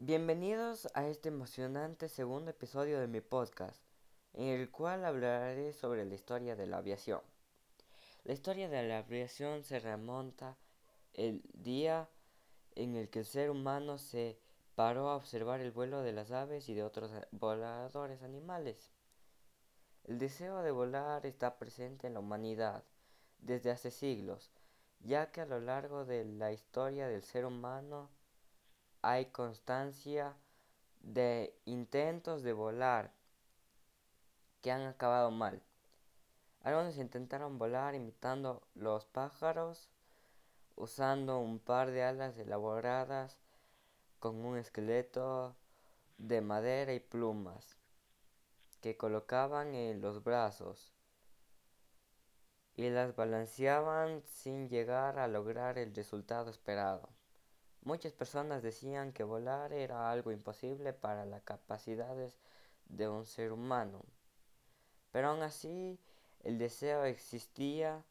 Bienvenidos a este emocionante segundo episodio de mi podcast, en el cual hablaré sobre la historia de la aviación. La historia de la aviación se remonta el día en el que el ser humano se paró a observar el vuelo de las aves y de otros voladores animales. El deseo de volar está presente en la humanidad desde hace siglos, ya que a lo largo de la historia del ser humano hay constancia de intentos de volar que han acabado mal. Algunos intentaron volar imitando los pájaros, usando un par de alas elaboradas con un esqueleto de madera y plumas que colocaban en los brazos y las balanceaban sin llegar a lograr el resultado esperado. Muchas personas decían que volar era algo imposible para las capacidades de un ser humano. Pero aún así, el deseo existía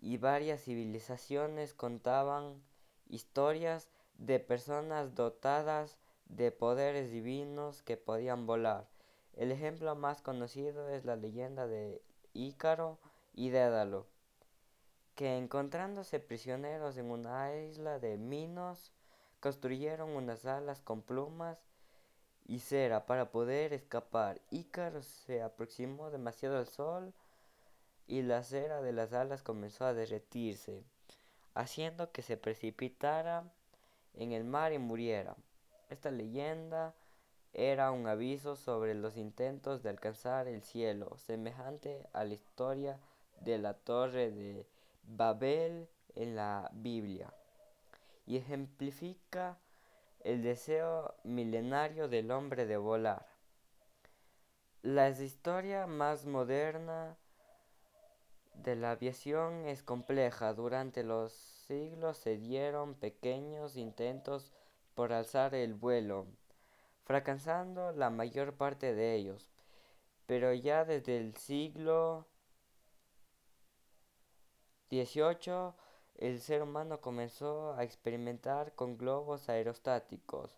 y varias civilizaciones contaban historias de personas dotadas de poderes divinos que podían volar. El ejemplo más conocido es la leyenda de Ícaro y Dédalo que encontrándose prisioneros en una isla de Minos, construyeron unas alas con plumas y cera para poder escapar. Ícaro se aproximó demasiado al sol y la cera de las alas comenzó a derretirse, haciendo que se precipitara en el mar y muriera. Esta leyenda era un aviso sobre los intentos de alcanzar el cielo, semejante a la historia de la torre de Babel en la Biblia y ejemplifica el deseo milenario del hombre de volar. La historia más moderna de la aviación es compleja. Durante los siglos se dieron pequeños intentos por alzar el vuelo, fracasando la mayor parte de ellos. Pero ya desde el siglo 18, el ser humano comenzó a experimentar con globos aerostáticos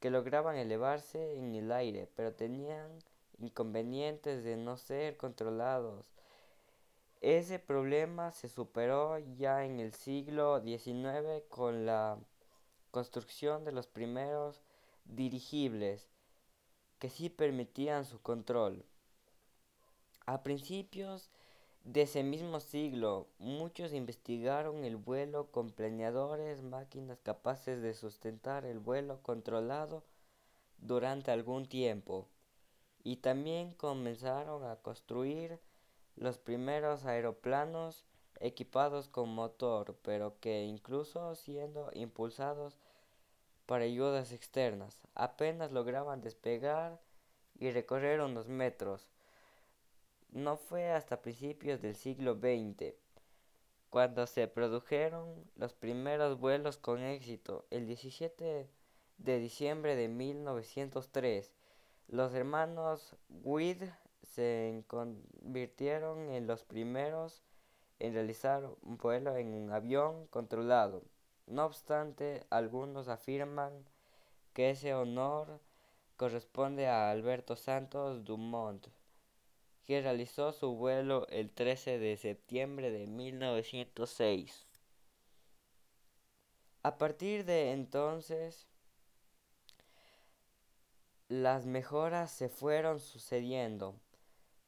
que lograban elevarse en el aire, pero tenían inconvenientes de no ser controlados. Ese problema se superó ya en el siglo XIX con la construcción de los primeros dirigibles que sí permitían su control. A principios de ese mismo siglo, muchos investigaron el vuelo con planeadores, máquinas capaces de sustentar el vuelo controlado durante algún tiempo, y también comenzaron a construir los primeros aeroplanos equipados con motor, pero que incluso siendo impulsados por ayudas externas, apenas lograban despegar y recorrer unos metros no fue hasta principios del siglo XX cuando se produjeron los primeros vuelos con éxito. El 17 de diciembre de 1903, los hermanos Wright se convirtieron en los primeros en realizar un vuelo en un avión controlado. No obstante, algunos afirman que ese honor corresponde a Alberto Santos Dumont que realizó su vuelo el 13 de septiembre de 1906. A partir de entonces, las mejoras se fueron sucediendo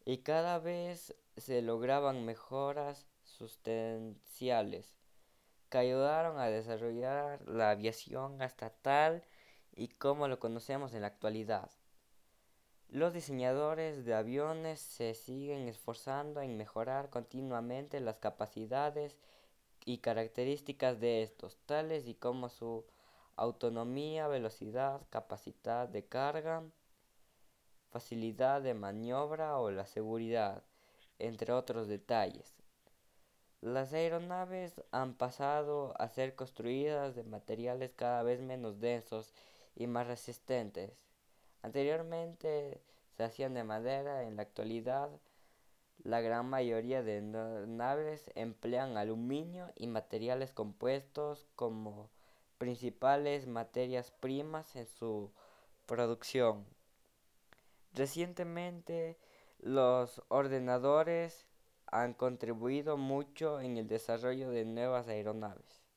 y cada vez se lograban mejoras sustanciales que ayudaron a desarrollar la aviación hasta tal y como lo conocemos en la actualidad. Los diseñadores de aviones se siguen esforzando en mejorar continuamente las capacidades y características de estos, tales y como su autonomía, velocidad, capacidad de carga, facilidad de maniobra o la seguridad, entre otros detalles. Las aeronaves han pasado a ser construidas de materiales cada vez menos densos y más resistentes Anteriormente se hacían de madera, en la actualidad la gran mayoría de naves emplean aluminio y materiales compuestos como principales materias primas en su producción. Recientemente los ordenadores han contribuido mucho en el desarrollo de nuevas aeronaves.